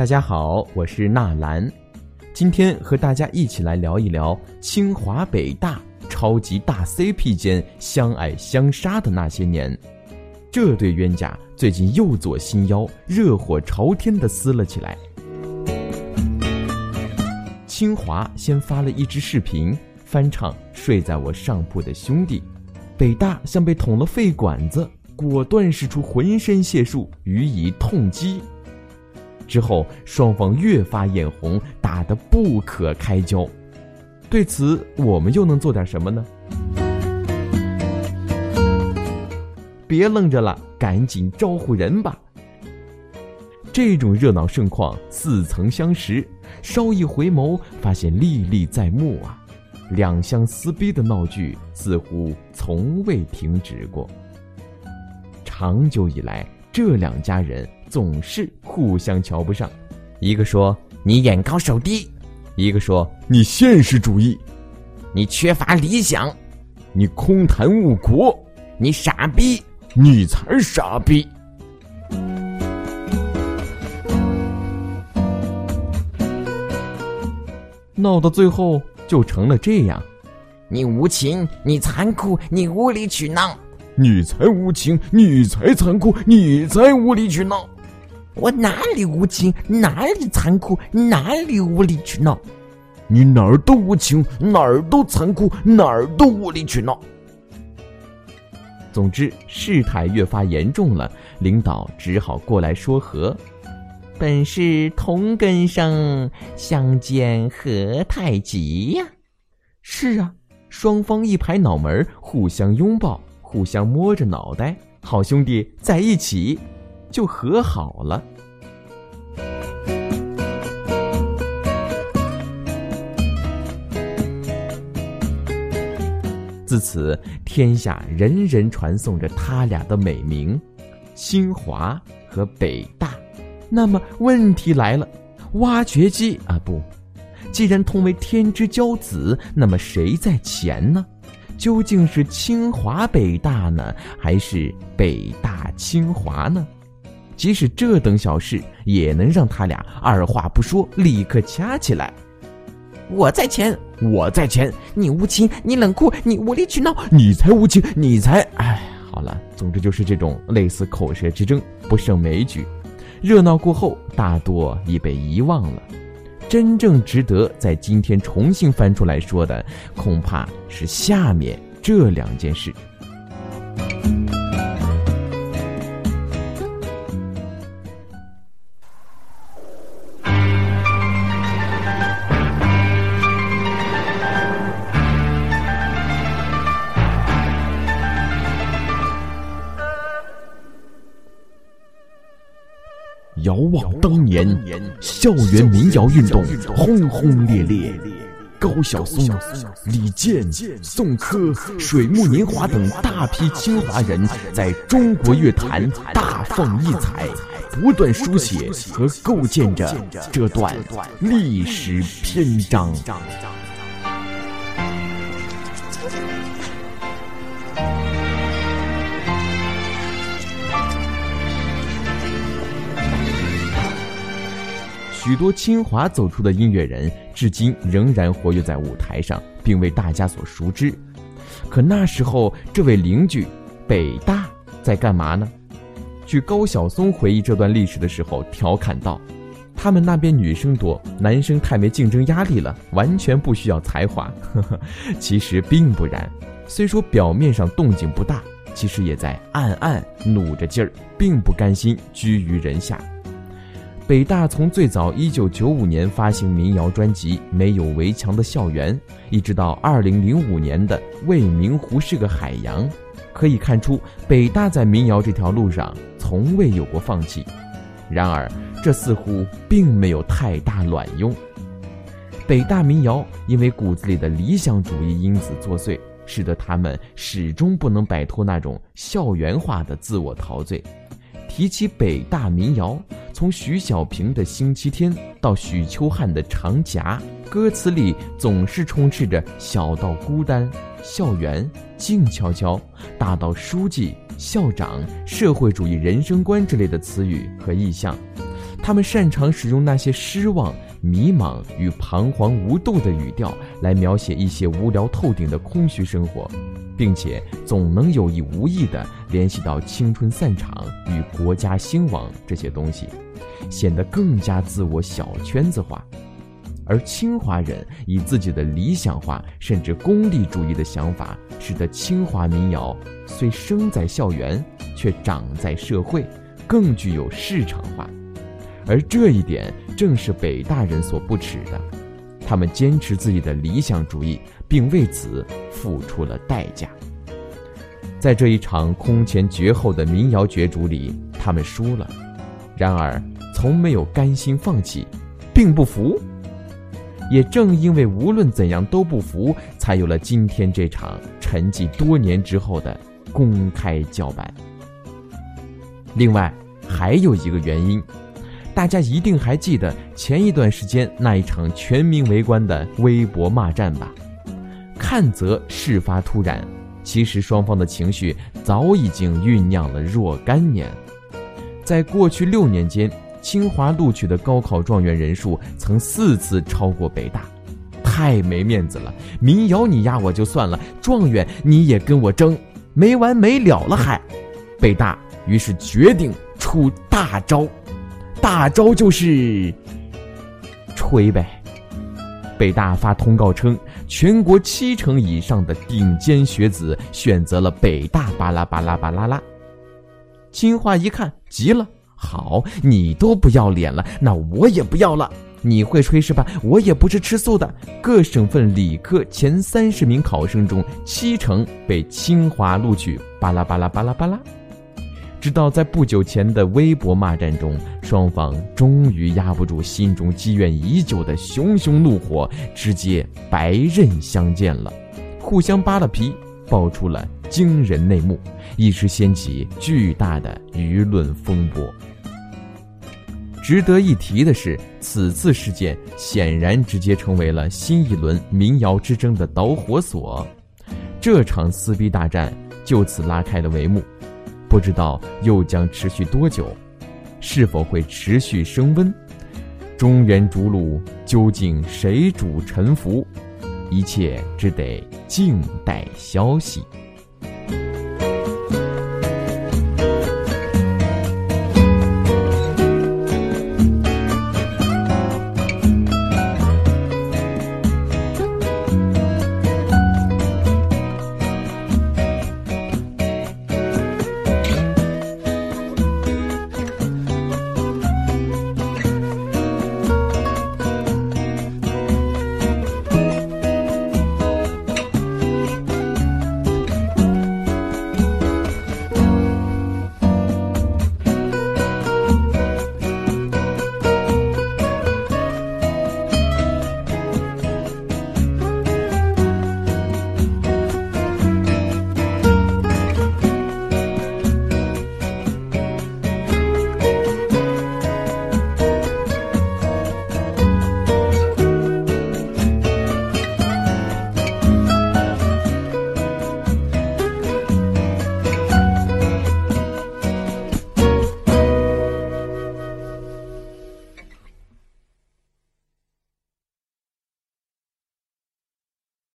大家好，我是纳兰，今天和大家一起来聊一聊清华北大超级大 CP 间相爱相杀的那些年。这对冤家最近又左心腰，热火朝天的撕了起来。清华先发了一支视频，翻唱《睡在我上铺的兄弟》，北大像被捅了肺管子，果断使出浑身解数予以痛击。之后双方越发眼红，打得不可开交。对此，我们又能做点什么呢？别愣着了，赶紧招呼人吧！这种热闹盛况似曾相识，稍一回眸，发现历历在目啊！两相撕逼的闹剧似乎从未停止过。长久以来，这两家人总是互相瞧不上，一个说你眼高手低，一个说你现实主义，你缺乏理想，你空谈误国，你傻逼。你才傻逼！闹到最后就成了这样：你无情，你残酷，你无理取闹；你才无情，你才残酷，你才无理取闹。我哪里无情，哪里残酷，哪里无理取闹？你哪儿都无情，哪儿都残酷，哪儿都无理取闹。总之，事态越发严重了，领导只好过来说和。本是同根生，相煎何太急呀！是啊，双方一拍脑门，互相拥抱，互相摸着脑袋，好兄弟在一起，就和好了。自此，天下人人传颂着他俩的美名，清华和北大。那么问题来了，挖掘机啊不，既然同为天之骄子，那么谁在前呢？究竟是清华北大呢，还是北大清华呢？即使这等小事，也能让他俩二话不说，立刻掐起来。我在前，我在前，你无情，你冷酷，你无理取闹，你才无情，你才……哎，好了，总之就是这种类似口舌之争，不胜枚举。热闹过后，大多已被遗忘了。真正值得在今天重新翻出来说的，恐怕是下面这两件事。遥望当年，校园民谣运动轰轰烈烈，高晓松、李健、宋柯、水木年华等大批清华人在中国乐坛大放异彩，不断书写和构建着这段历史篇章。许多清华走出的音乐人，至今仍然活跃在舞台上，并为大家所熟知。可那时候，这位邻居北大在干嘛呢？据高晓松回忆这段历史的时候，调侃道：“他们那边女生多，男生太没竞争压力了，完全不需要才华。”呵呵其实并不然，虽说表面上动静不大，其实也在暗暗努着劲儿，并不甘心居于人下。北大从最早一九九五年发行民谣专辑《没有围墙的校园》，一直到二零零五年的《未名湖是个海洋》，可以看出北大在民谣这条路上从未有过放弃。然而，这似乎并没有太大卵用。北大民谣因为骨子里的理想主义因子作祟，使得他们始终不能摆脱那种校园化的自我陶醉。提起北大民谣，从徐小平的《星期天》到许秋汉的《长夹》，歌词里总是充斥着“小到孤单”“校园”“静悄悄”，大到书记、校长、社会主义人生观之类的词语和意象。他们擅长使用那些失望、迷茫与彷徨无度的语调来描写一些无聊透顶的空虚生活，并且总能有意无意地联系到青春散场与国家兴亡这些东西，显得更加自我小圈子化。而清华人以自己的理想化甚至功利主义的想法，使得清华民谣虽生在校园，却长在社会，更具有市场化。而这一点正是北大人所不耻的，他们坚持自己的理想主义，并为此付出了代价。在这一场空前绝后的民谣角逐里，他们输了，然而从没有甘心放弃，并不服。也正因为无论怎样都不服，才有了今天这场沉寂多年之后的公开叫板。另外，还有一个原因，大家一定还记得前一段时间那一场全民围观的微博骂战吧？看则事发突然，其实双方的情绪早已经酝酿了若干年。在过去六年间。清华录取的高考状元人数曾四次超过北大，太没面子了！民谣你压我就算了，状元你也跟我争，没完没了了还！北大于是决定出大招，大招就是吹呗。北大发通告称，全国七成以上的顶尖学子选择了北大，巴拉巴拉巴拉拉。清华一看，急了。好，你都不要脸了，那我也不要了。你会吹是吧？我也不是吃素的。各省份理科前三十名考生中，七成被清华录取。巴拉巴拉巴拉巴拉。直到在不久前的微博骂战中，双方终于压不住心中积怨已久的熊熊怒火，直接白刃相见了，互相扒了皮，爆出了惊人内幕，一时掀起巨大的舆论风波。值得一提的是，此次事件显然直接成为了新一轮民谣之争的导火索，这场撕逼大战就此拉开了帷幕。不知道又将持续多久，是否会持续升温？中原逐鹿究竟谁主沉浮？一切只得静待消息。